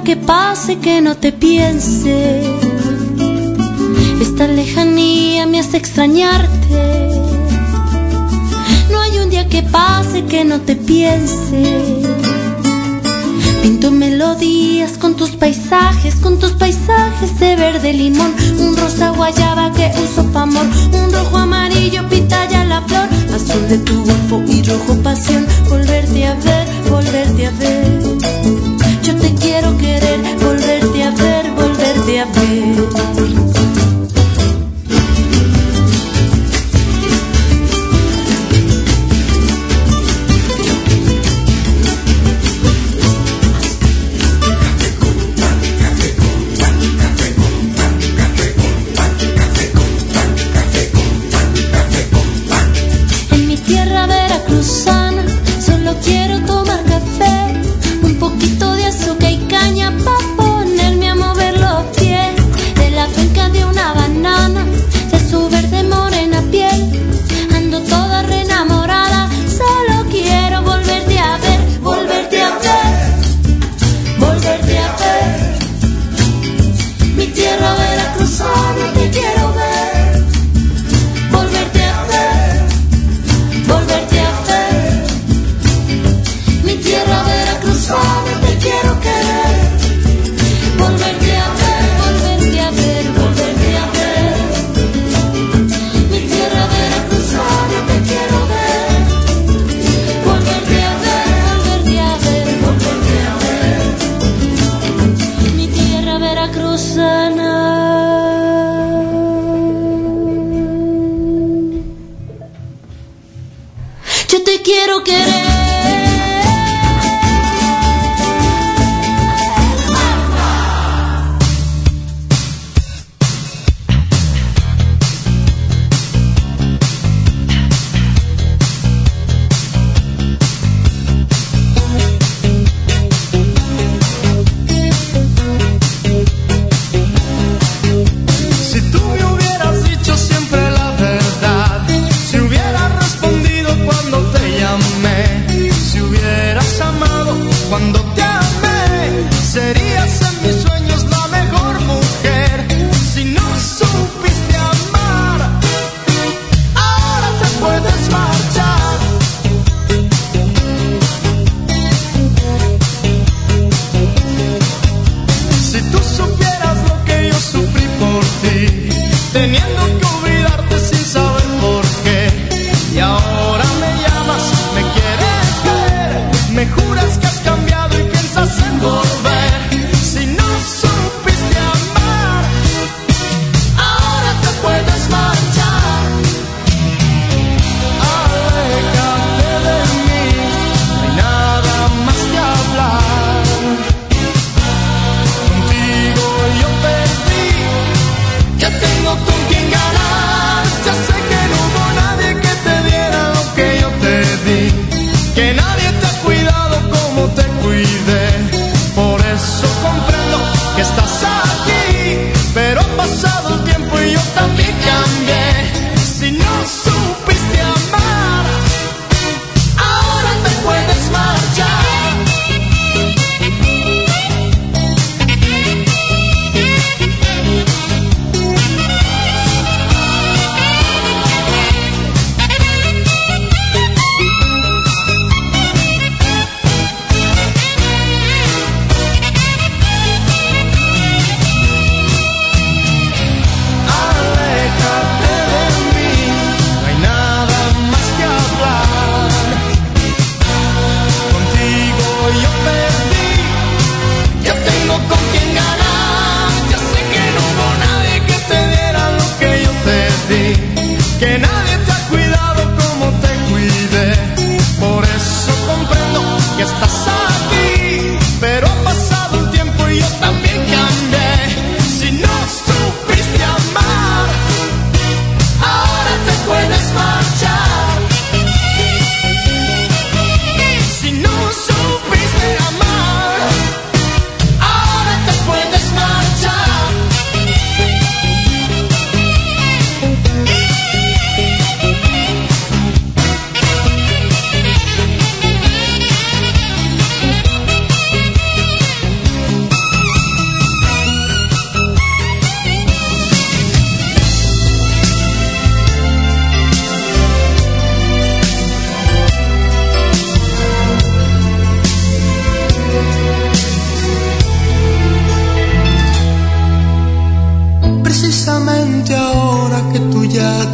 que pase que no te piense. Esta lejanía me hace extrañarte. No hay un día que pase que no te piense. Pinto melodías con tus paisajes, con tus paisajes de verde limón, un rosa guayaba que uso pa' amor, un rojo amarillo pitaya la flor, azul de tu golfo y rojo pasión, volverte a ver, volverte a ver.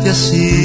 Te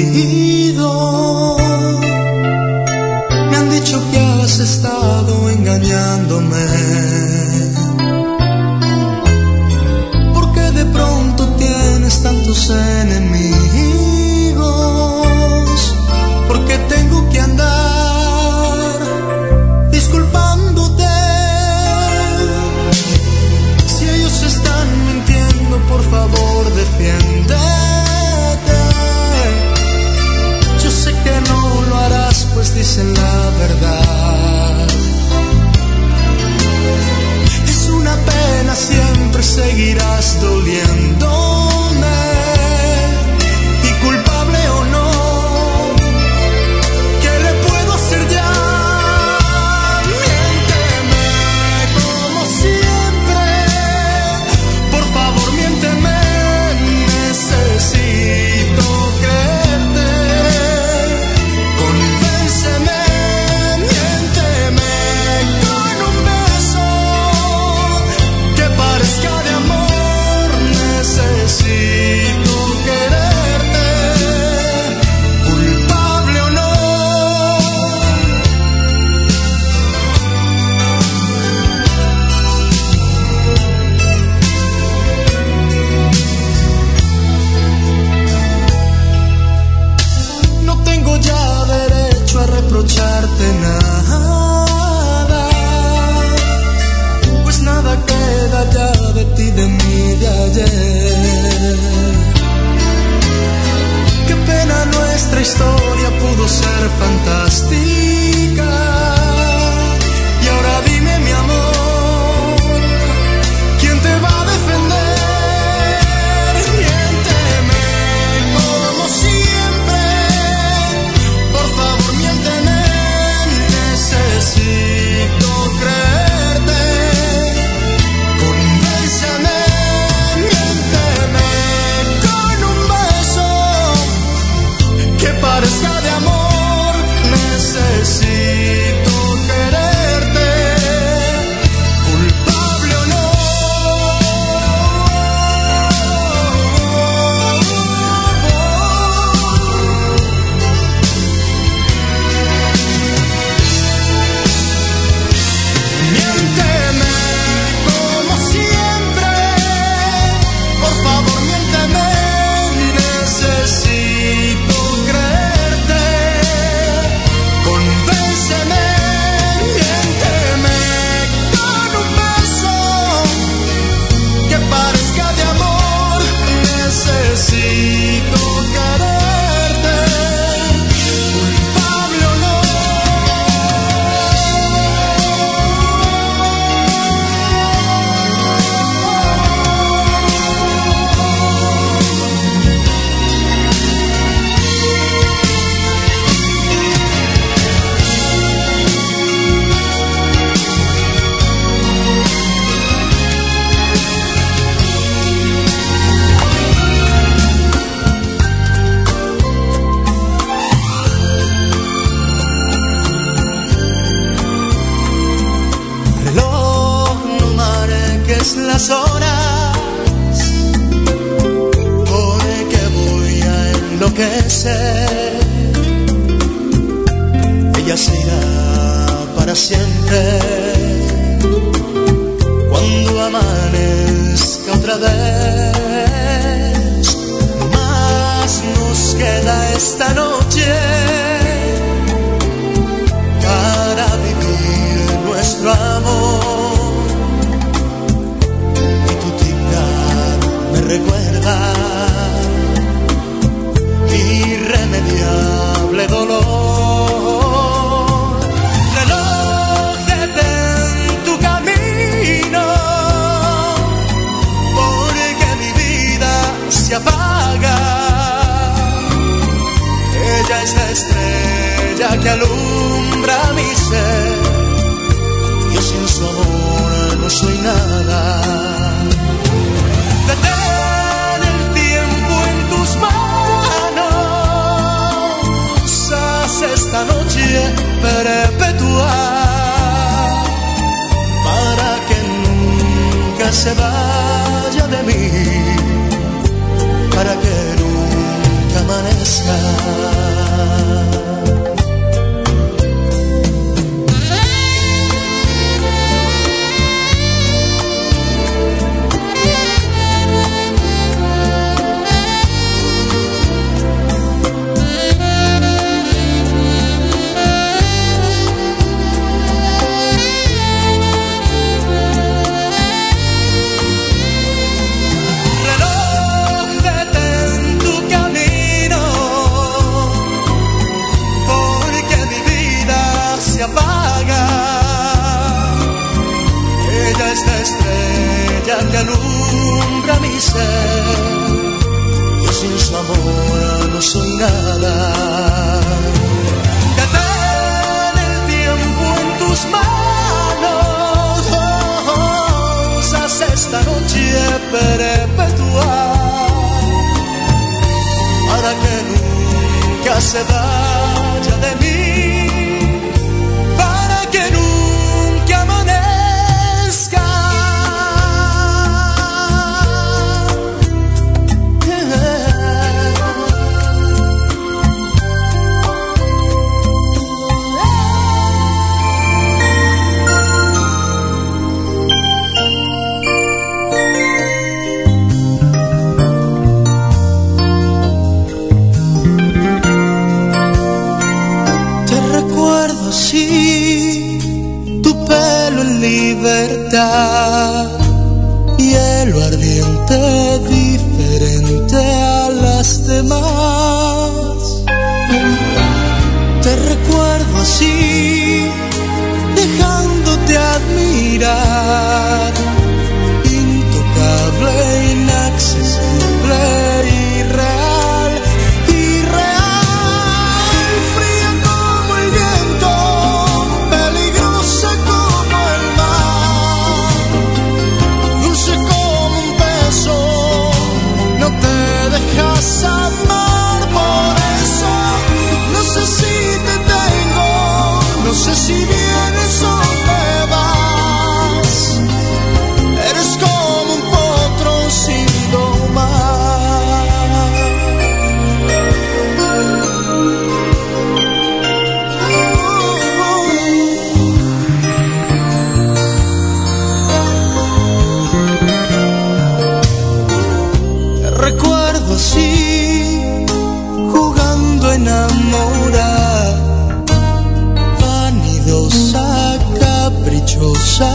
Celosa, caprichosa,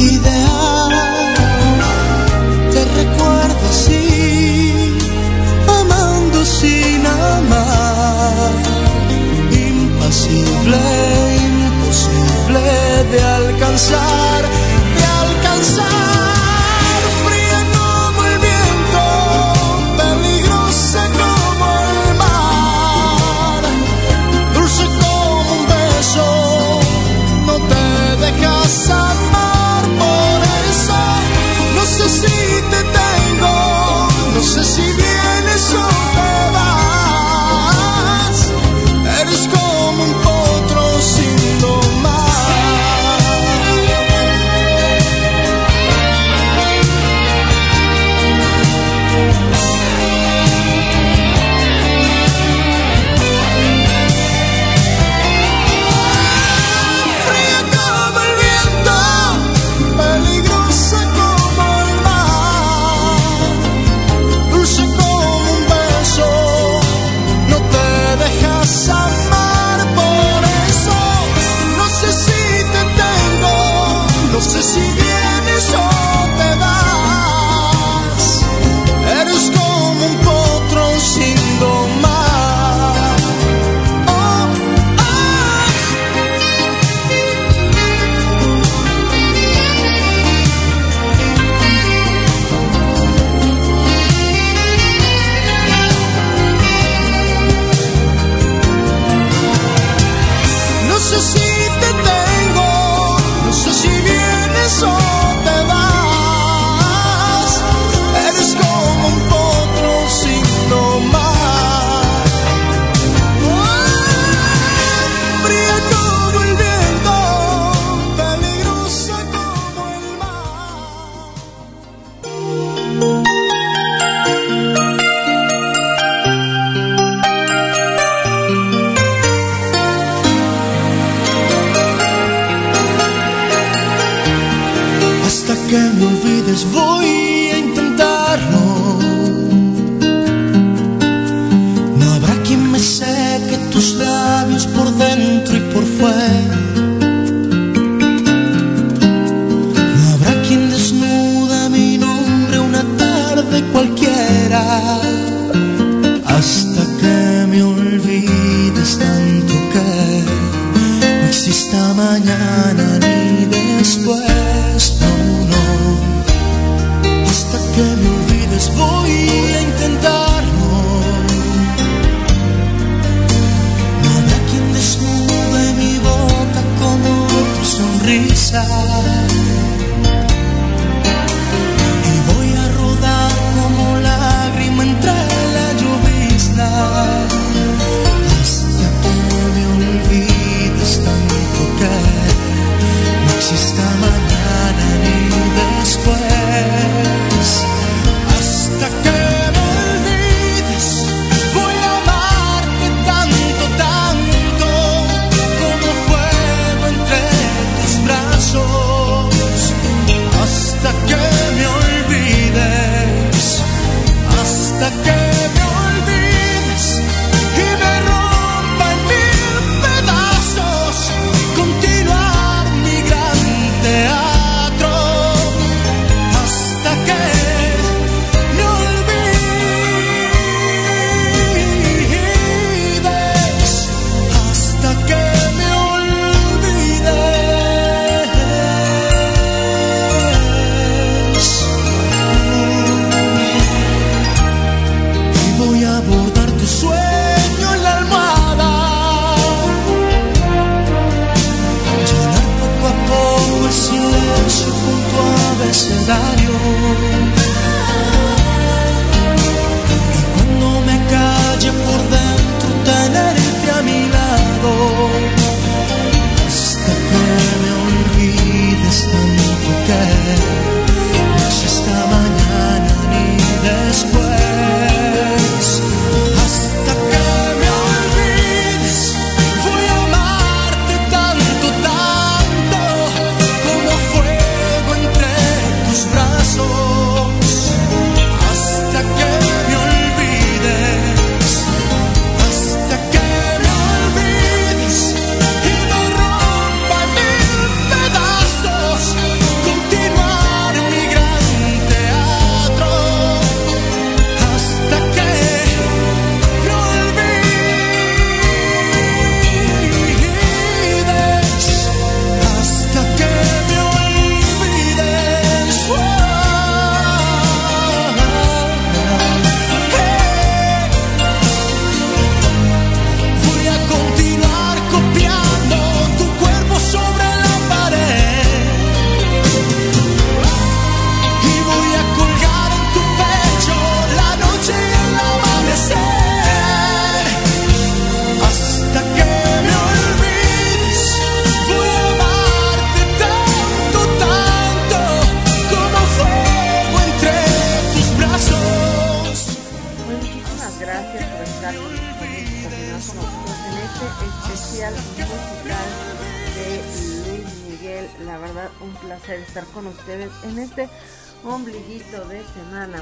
ideal. Te recuerdo así, amando sin amar. Impasible, imposible de alcanzar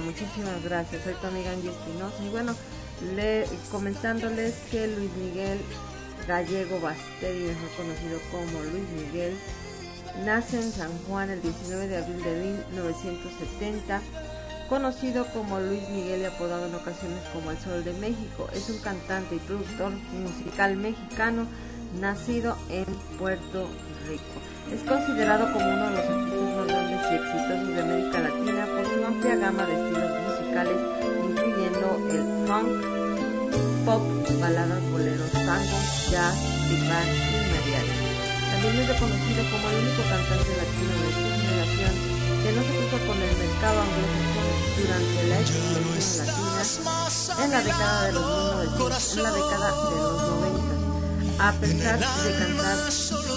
Muchísimas gracias. Soy tu amiga Angie Espinosa y bueno, le, comentándoles que Luis Miguel Gallego Basteri, mejor conocido como Luis Miguel, nace en San Juan el 19 de abril de 1970 conocido como Luis Miguel y apodado en ocasiones como El Sol de México. Es un cantante y productor musical mexicano nacido en Puerto Rico. Es considerado como uno de los artistas más grandes y exitosos de América Latina amplia gama de estilos musicales, incluyendo el funk, pop, baladas, boleros, tango, jazz, big y mariachi. También es reconocido como el único cantante latino de su generación que no se cruza con el mercado anglosajón durante la explosión latina en la década de los 1900, en la década de los 90. A pesar de cantar solo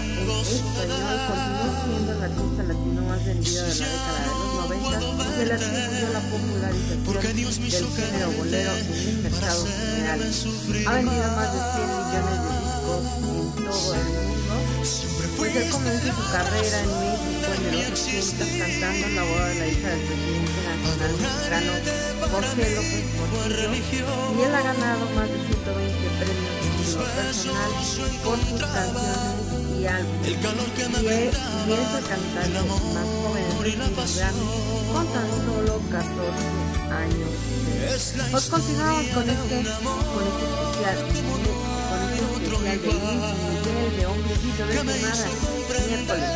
en español, continuó siendo el artista latino más vendido de la década de los 90 y se le atribuyó la popularización del género bolero en el mercado general. Ha vendido más de 100 millones de discos en todo el mundo. Fue parecer comenzó su carrera en México en los 80 cantando en la boda de la hija del presidente nacional mexicano José López Portillo y él ha ganado más de 120 premios su personal por sus canciones y álbumes. Y es, y es el cantante más joven en recibir con tan solo 14 años. Pues continuamos con este, con este especial, con este especial de Luis de Hombre de Semana, miércoles,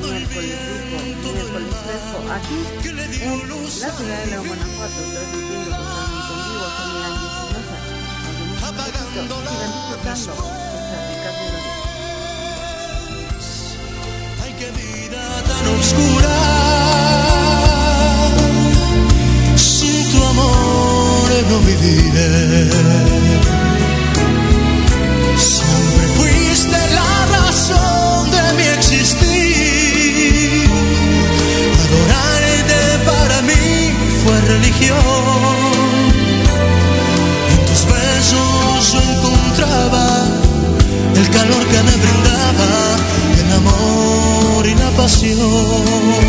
miércoles rico, miércoles fresco, aquí en la ciudad de León, Guanajuato, transmitiendo totalmente en vivo, Ricas melodías. Ay, qué vida tan oscura, sin tu amor no viviré. Calor que me brindaba el amor y la pasión.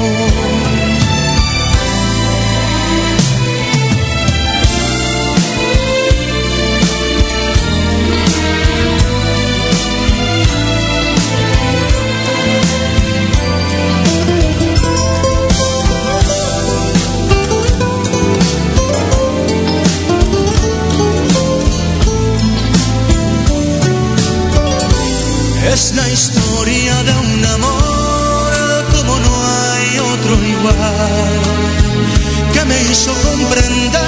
Hizo comprender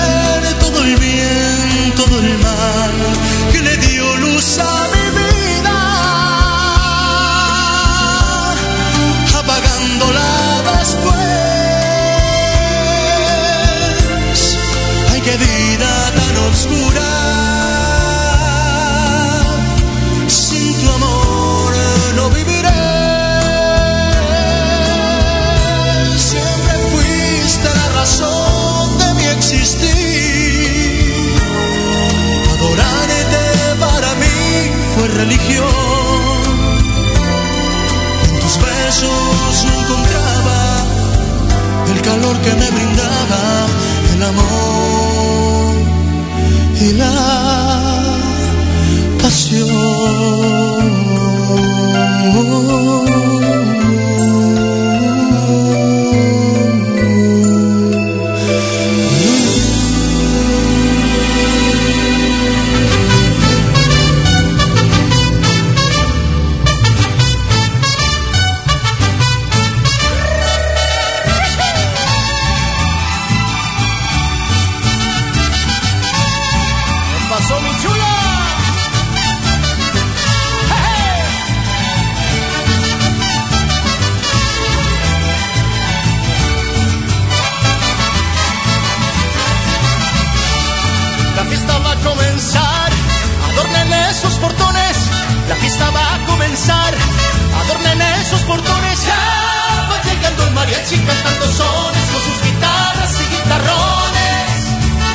mariachi cantando sones con sus guitarras y guitarrones,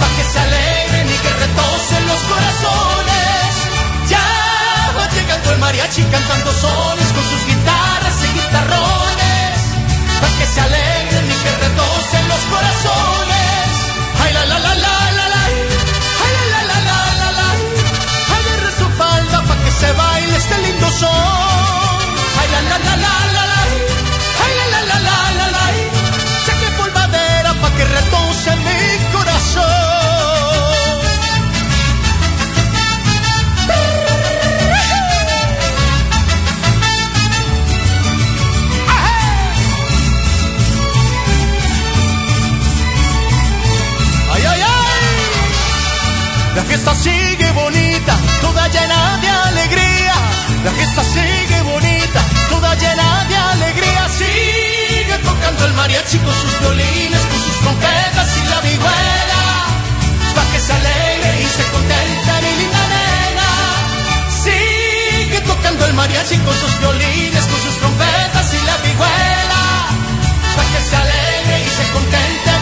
pa' que se alegren y que retocen los corazones. Ya va llegando el mariachi cantando sones con sus guitarras y guitarrones, pa' que se alegren y que retocen los corazones. Ay, la, la, la, la, la, la, ay, la, la, la, la, la, la! agarre su falda pa' que se baile este lindo son. Ay, la, la, la, la. zapatos en mi corazón. ¡Ay, ay, ay! La fiesta sigue bonita, toda llena de alegría. La fiesta sigue bonita canta el mariachi con sus violines, con sus trompetas y la vihuela, pa' que se alegre y se contente mi linda nena. Sigue tocando el mariachi con sus violines, con sus trompetas y la vihuela, pa' que se alegre y se contente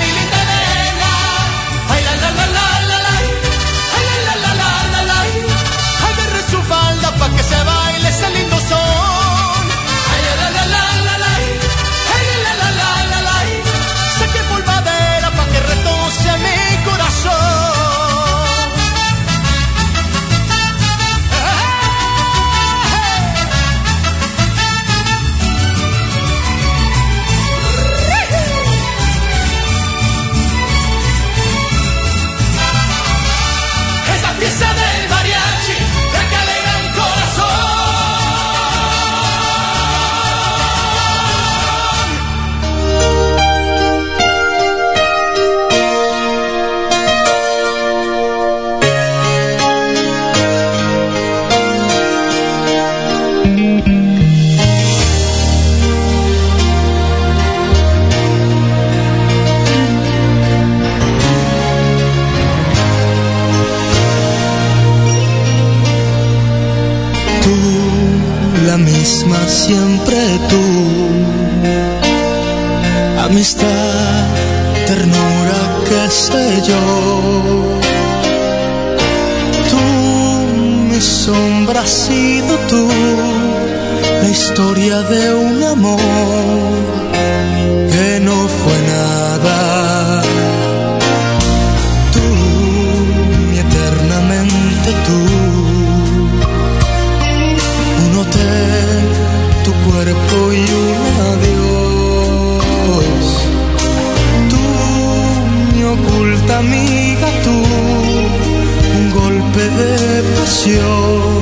misma siempre tú. Amistad, ternura, qué sé yo. Tú, mi sombra, has sido tú. La historia de un amor que no fue nada. 修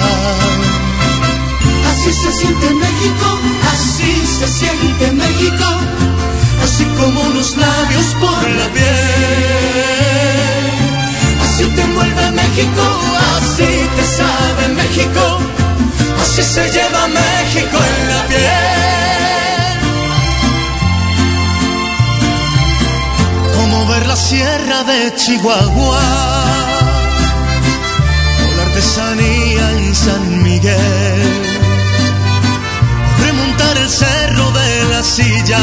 Así se siente México, así se siente México, así como unos labios por la piel. Así te envuelve México, así te sabe México, así se lleva México en la piel. ver la sierra de Chihuahua San Miguel, remontar el cerro de la silla,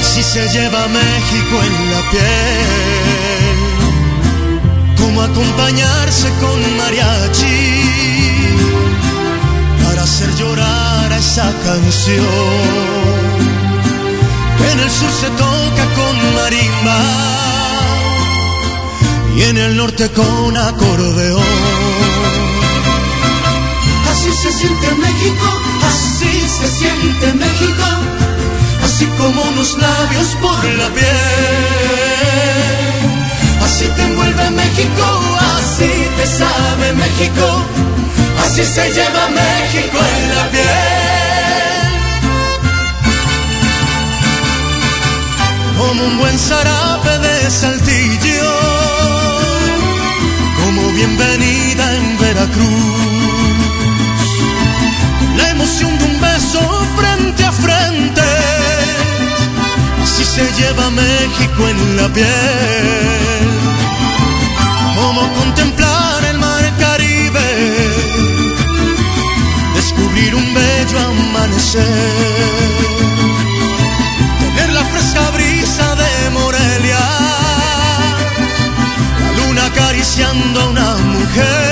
si se lleva México en la piel, como acompañarse con mariachi. Para hacer llorar a esa canción. En el sur se toca con marimba. Y en el norte con acordeón. Se siente México, así se siente México, así como unos labios por la piel. Así te envuelve México, así te sabe México, así se lleva México en la piel. como un buen zarape de saltillo, como bienvenida en Veracruz. Emoción de un beso frente a frente, así se lleva México en la piel. Como contemplar el mar Caribe, descubrir un bello amanecer la fresca brisa de Morelia, la luna acariciando a una mujer.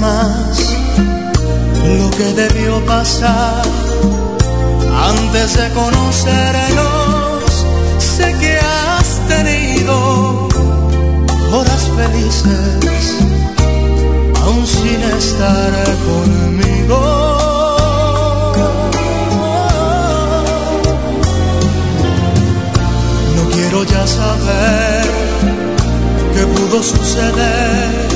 Más lo que debió pasar antes de conocernos. Sé que has tenido horas felices, aún sin estar conmigo. No quiero ya saber qué pudo suceder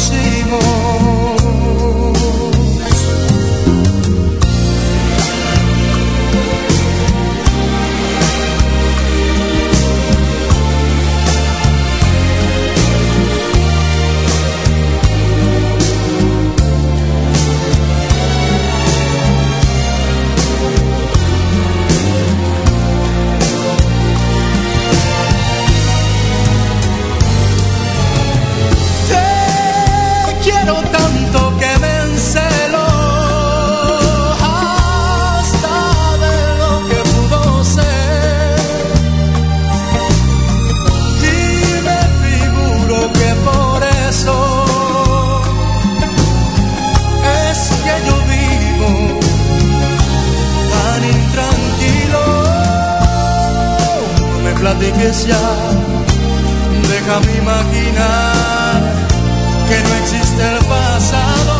see. Platiques ya. Déjame imaginar que no existe el pasado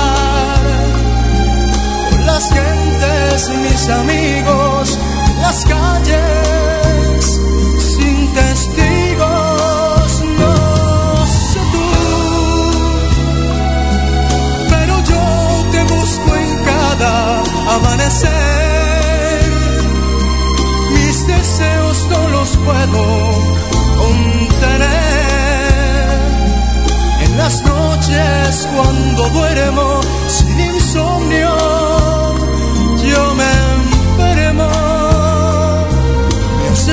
Las gentes, mis amigos, las calles sin testigos, no sé tú. Pero yo te busco en cada amanecer. Mis deseos no los puedo contener las noches cuando duermo sin insomnio,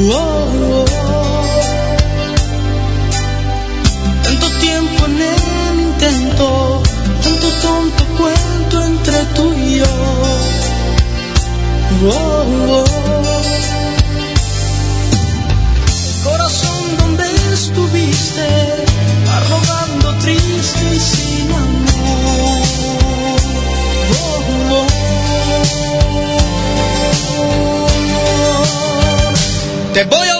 Oh, oh, Tanto tiempo en el intento, tanto tonto cuento entre tú y yo. Oh, Corazón, Te voy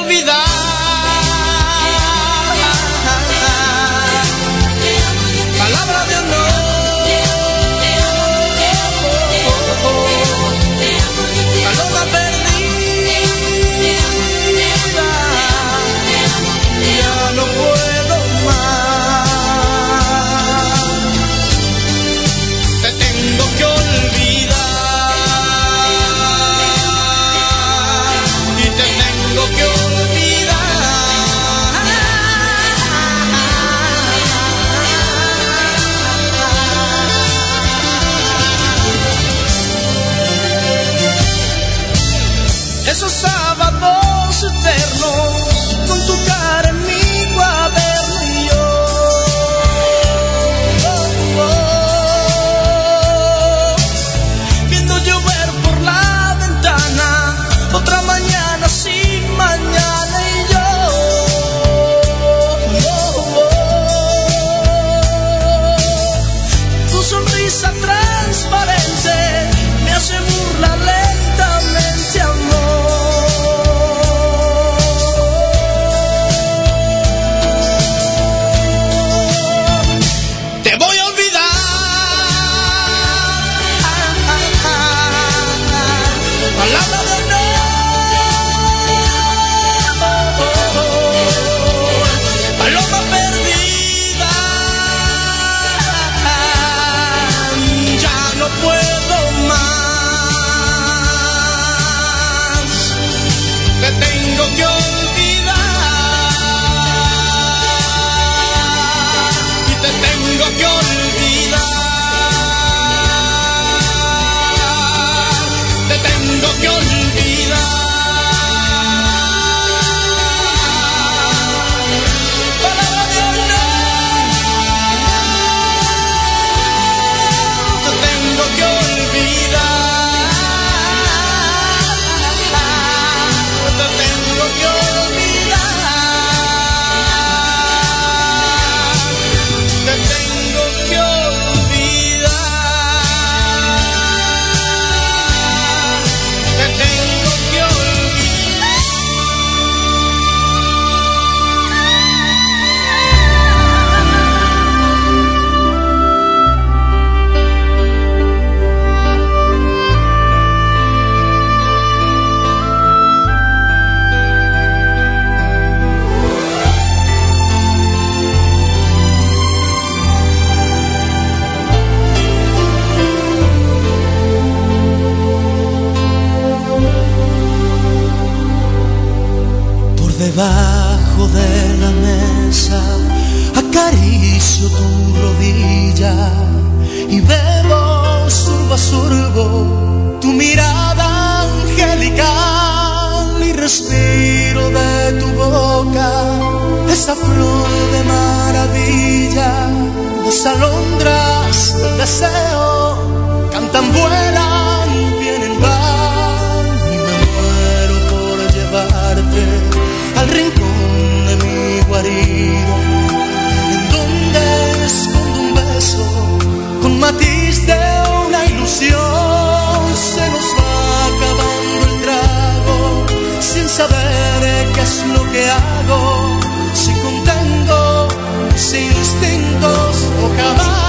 lo que hago, si contengo mis instintos o jamás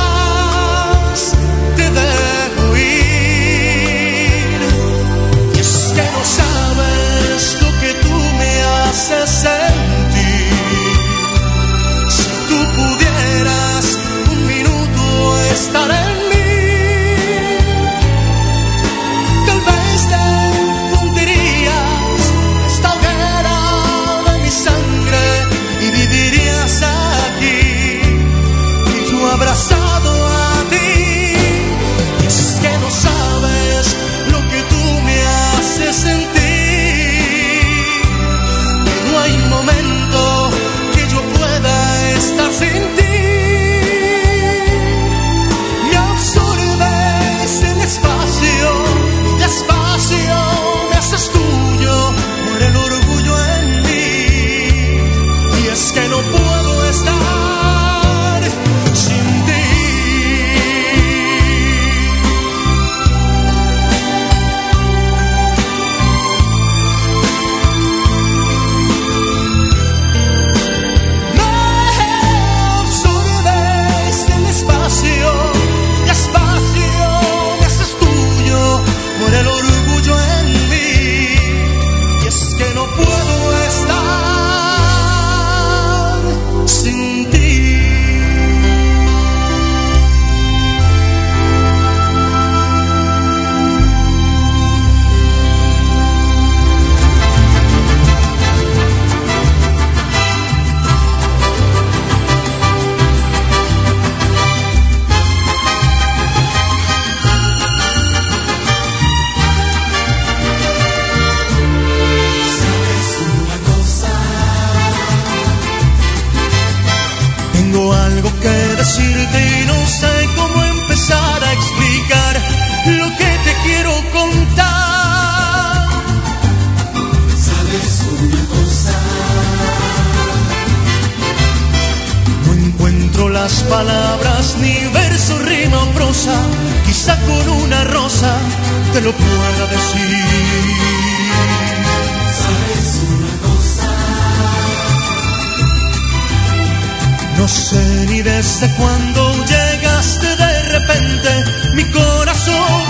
sé ni desde cuándo llegaste de repente, mi corazón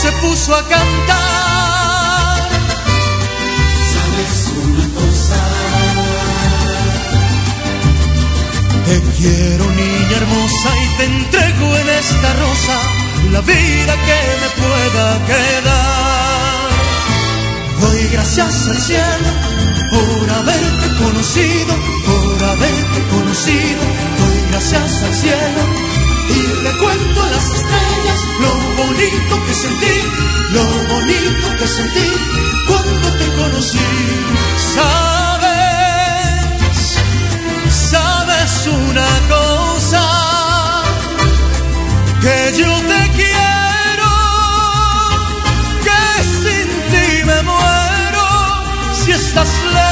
se puso a cantar. ¿Sabes una cosa? Te quiero niña hermosa y te entrego en esta rosa la vida que me pueda quedar. Doy gracias al cielo por haberte conocido, Doy gracias al cielo y le cuento a las estrellas lo bonito que sentí, lo bonito que sentí cuando te conocí. Sabes, sabes una cosa que yo te quiero, que sin ti me muero si estás lejos.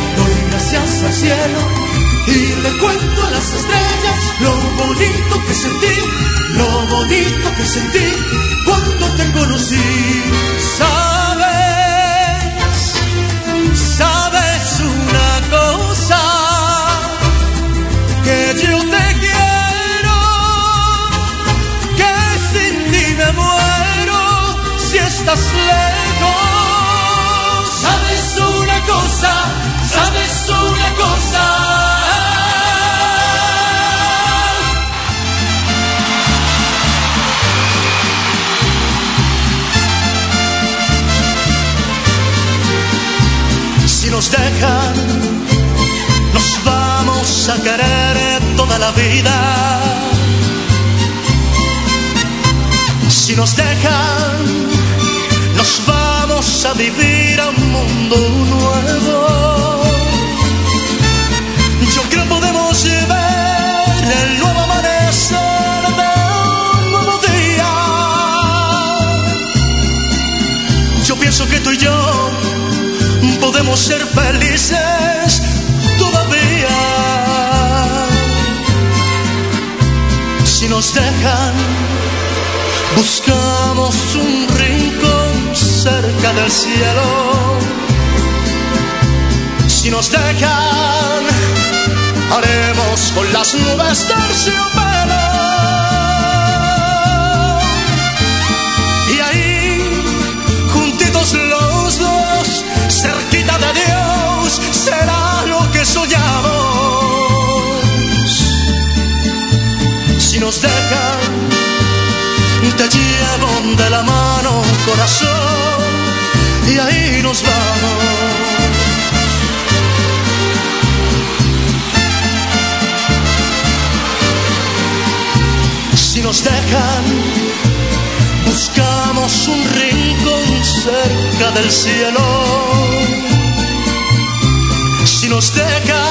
Al cielo y le cuento a las estrellas lo bonito que sentí, lo bonito que sentí cuando te conocí. lejos. Sabes una cosa, sabes una cosa. Si nos dejan, nos vamos a querer toda la vida. Si nos dejan, nos vamos a vivir a un mundo nuevo. Ser felices todavía. Si nos dejan, buscamos un cerca del cielo. Si nos dejan, haremos con las nubes terciopelo. Nos dejan, te llevo de la mano, corazón y ahí nos vamos. Si nos dejan, buscamos un rincón cerca del cielo. Si nos dejan,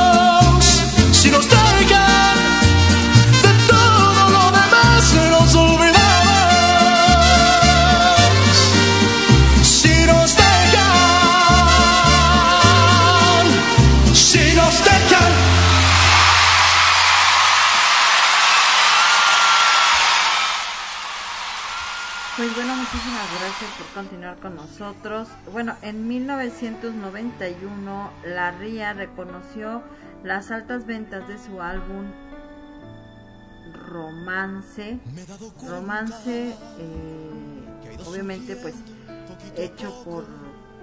Con nosotros. Bueno, en 1991 la RIA reconoció las altas ventas de su álbum Romance. Romance, eh, obviamente, pues hecho por,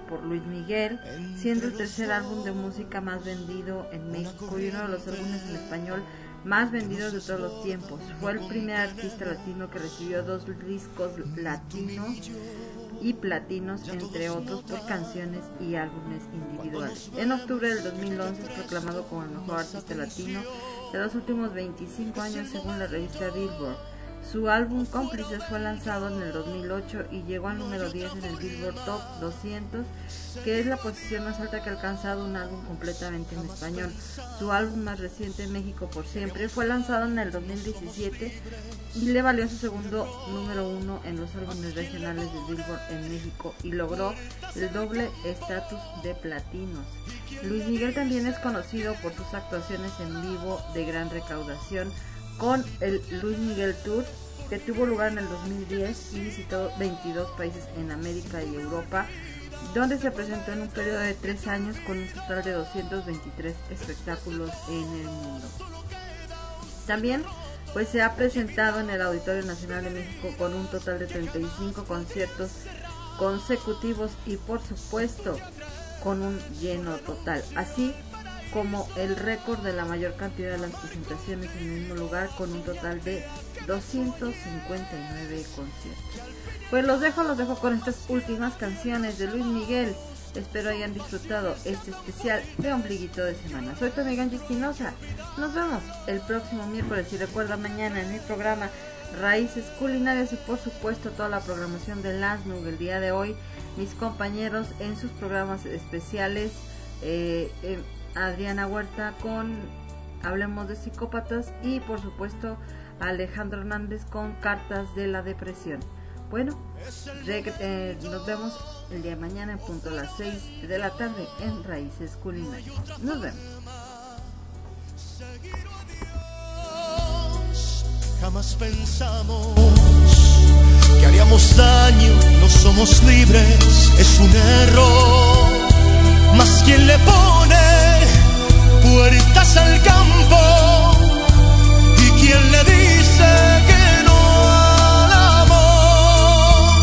por Luis Miguel, siendo el tercer álbum de música más vendido en México y uno de los álbumes en español más vendidos de todos los tiempos. Fue el primer artista latino que recibió dos discos latinos y platinos, entre otros, por canciones y álbumes individuales. En octubre del 2011 es proclamado como el mejor artista latino de los últimos 25 años según la revista Billboard. Su álbum Cómplices fue lanzado en el 2008 y llegó al número 10 en el Billboard Top 200, que es la posición más alta que ha alcanzado un álbum completamente en español. Su álbum más reciente, México por Siempre, fue lanzado en el 2017 y le valió su segundo número 1 en los álbumes regionales de Billboard en México y logró el doble estatus de platinos. Luis Miguel también es conocido por sus actuaciones en vivo de gran recaudación con el Luis Miguel Tour que tuvo lugar en el 2010 y visitó 22 países en América y Europa, donde se presentó en un periodo de tres años con un total de 223 espectáculos en el mundo. También pues se ha presentado en el Auditorio Nacional de México con un total de 35 conciertos consecutivos y por supuesto con un lleno total. Así como el récord de la mayor cantidad de las presentaciones en el mismo lugar con un total de 259 conciertos. Pues los dejo, los dejo con estas últimas canciones de Luis Miguel Espero hayan disfrutado este especial de ombliguito de semana. Soy tu amiga Angie Espinosa. Nos vemos el próximo miércoles y recuerda mañana en mi programa Raíces Culinarias y por supuesto toda la programación de Lansnug el día de hoy. Mis compañeros en sus programas especiales. Eh, eh, Adriana Huerta con Hablemos de Psicópatas y por supuesto Alejandro Hernández con Cartas de la Depresión. Bueno, eh, nos vemos el día de mañana en punto a las 6 de la tarde en Raíces Culinarias. Nos vemos. Jamás pensamos que haríamos daño, no somos libres, es un error. Mas quien le pone puertas al campo y quien le dice que no al amor.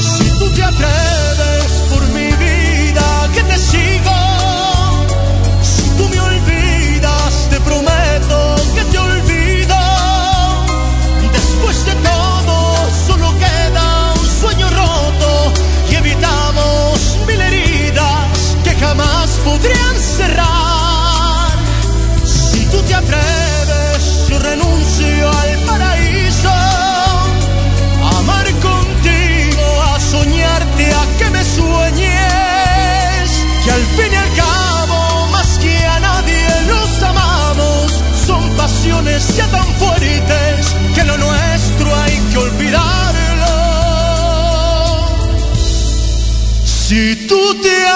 Si tú te atreves por mi vida que te sigo, pasiones ya tan fuertes que lo nuestro hay que olvidarlo. Si tú te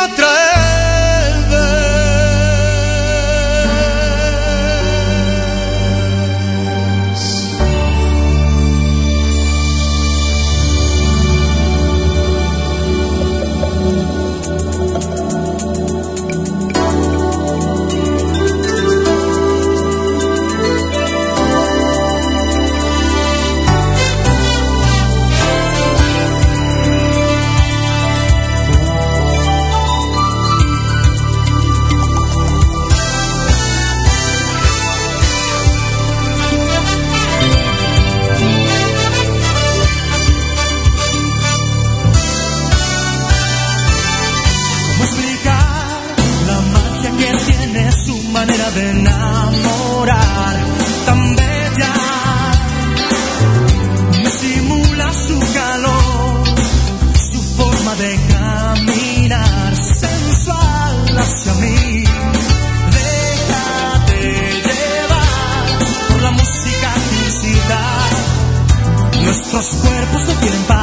Nuestros cuerpos no quieren parar.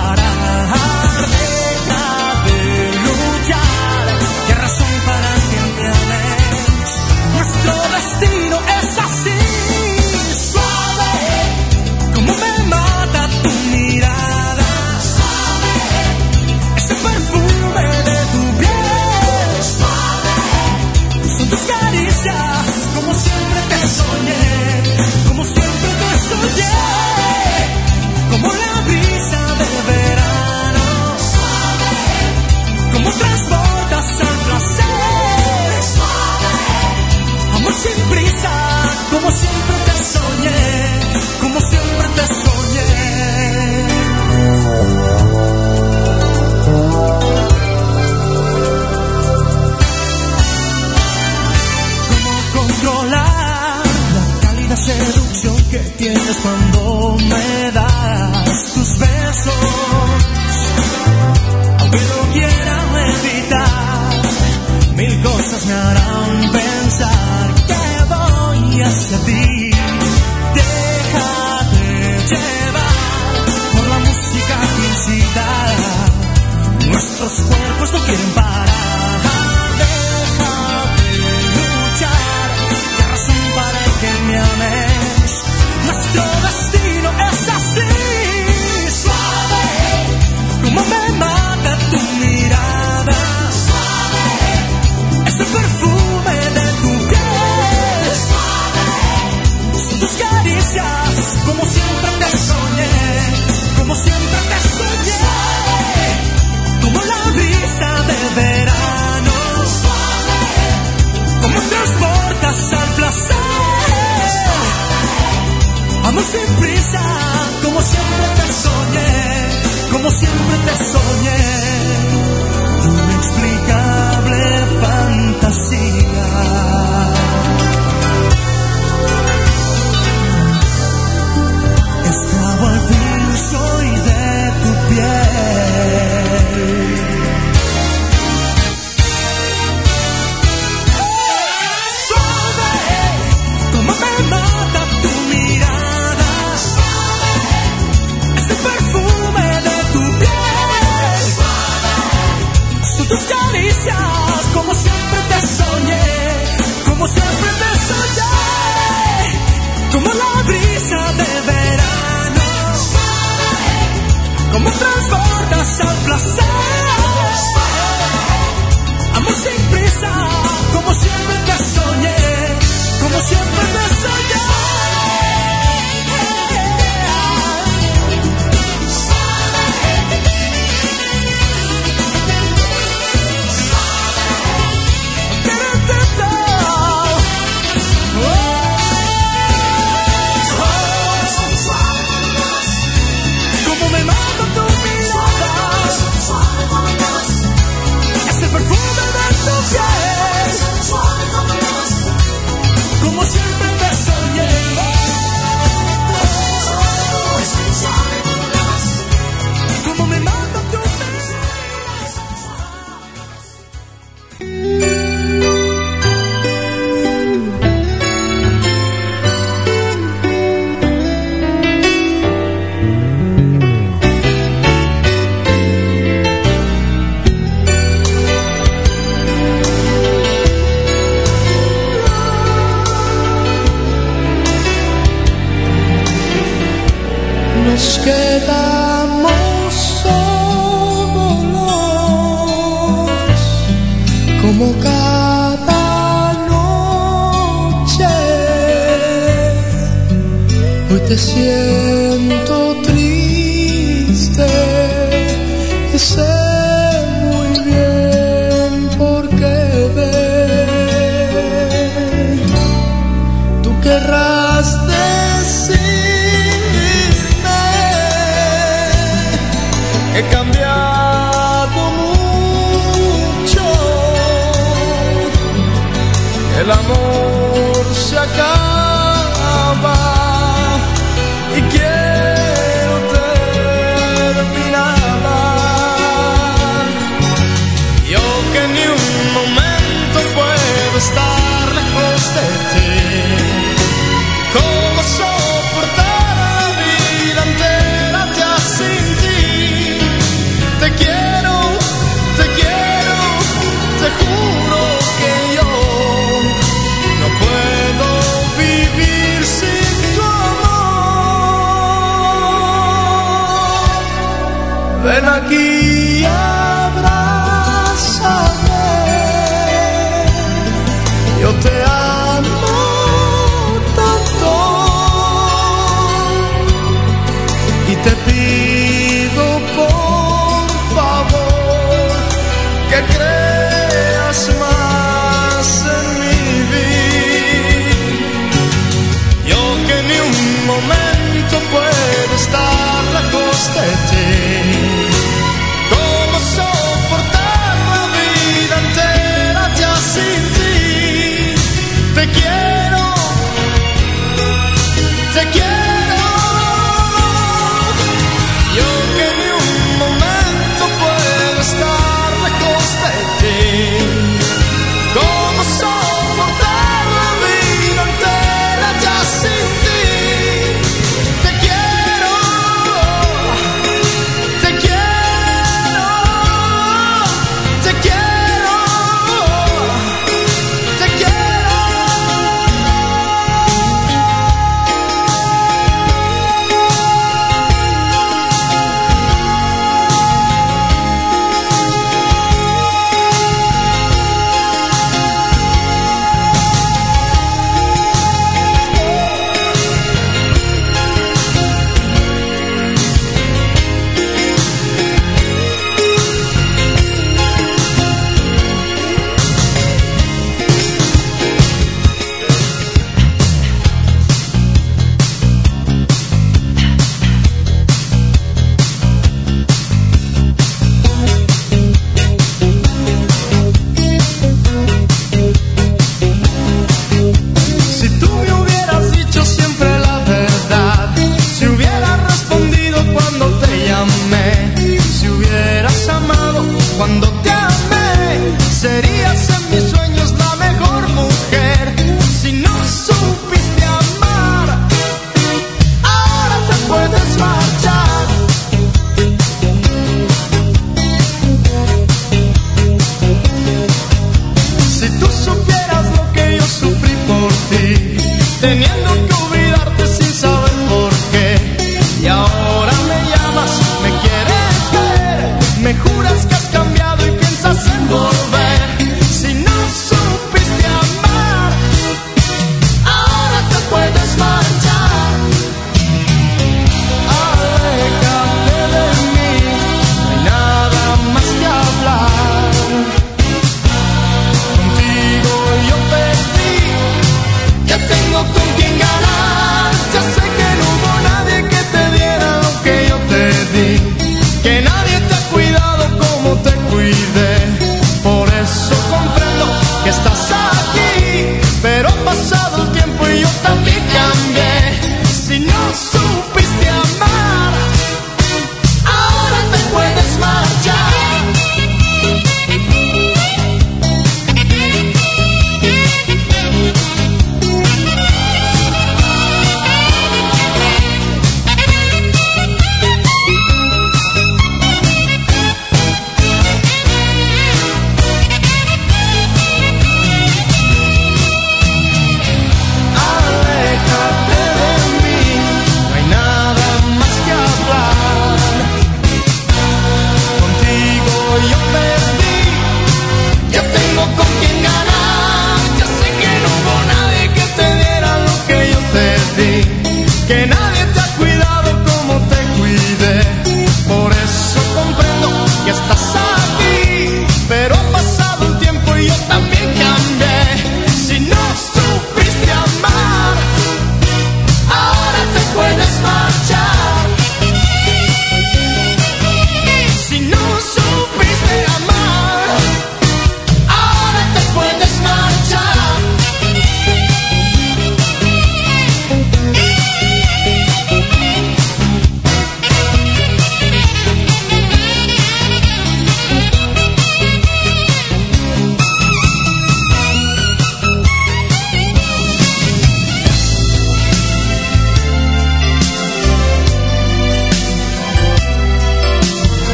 Que tienes cuando me das tus besos? Aunque lo quiera evitar, mil cosas me harán pensar que voy hacia ti. Déjate llevar por la música que incita. Nuestros cuerpos no quieren parar.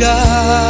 mirar.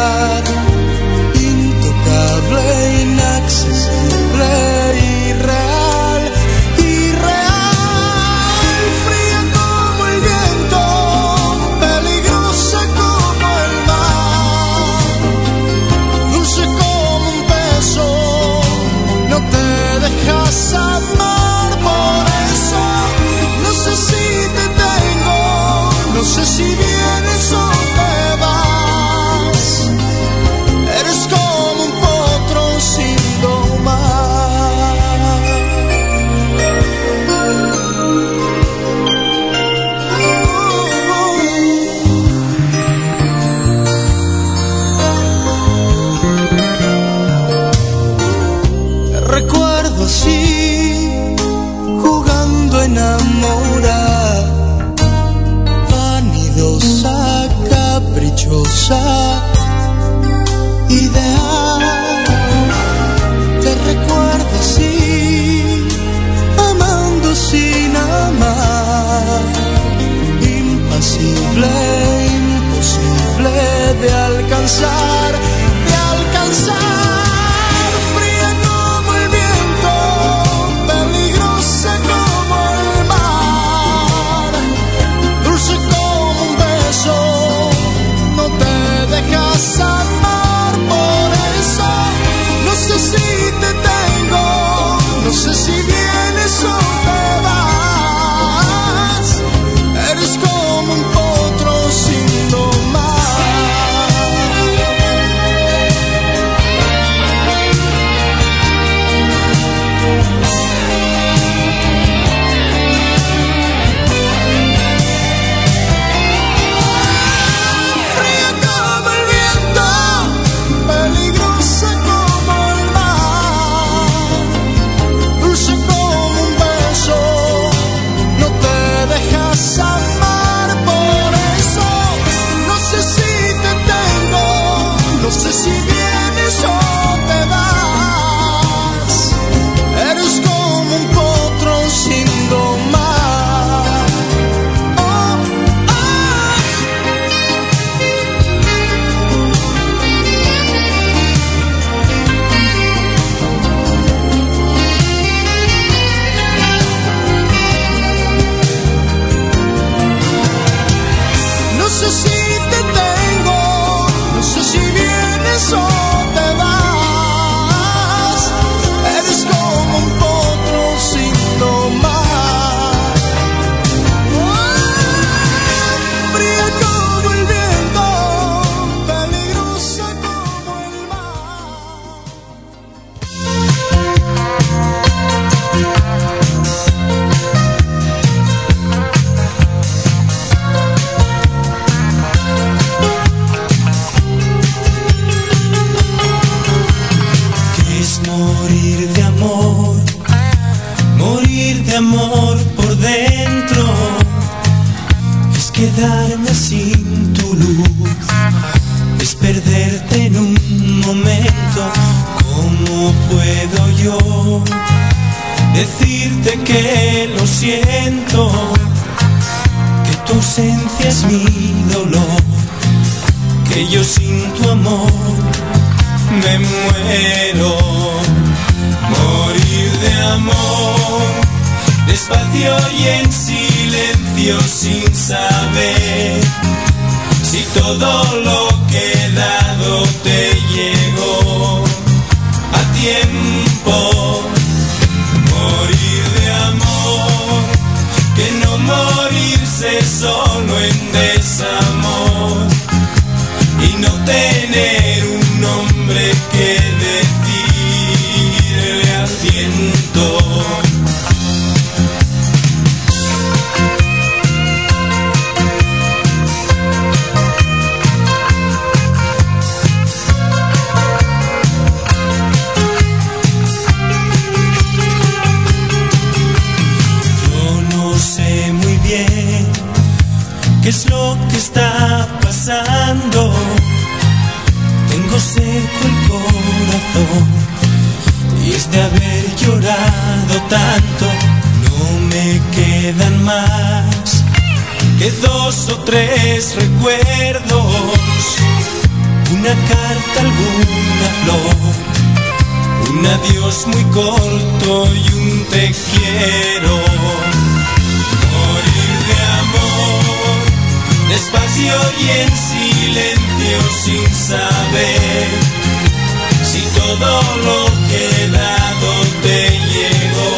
todo lo que dado te llegó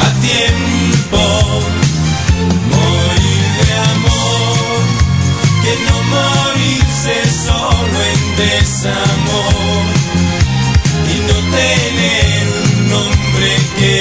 a tiempo. Morir de amor, que no morirse solo en desamor y no tener un nombre que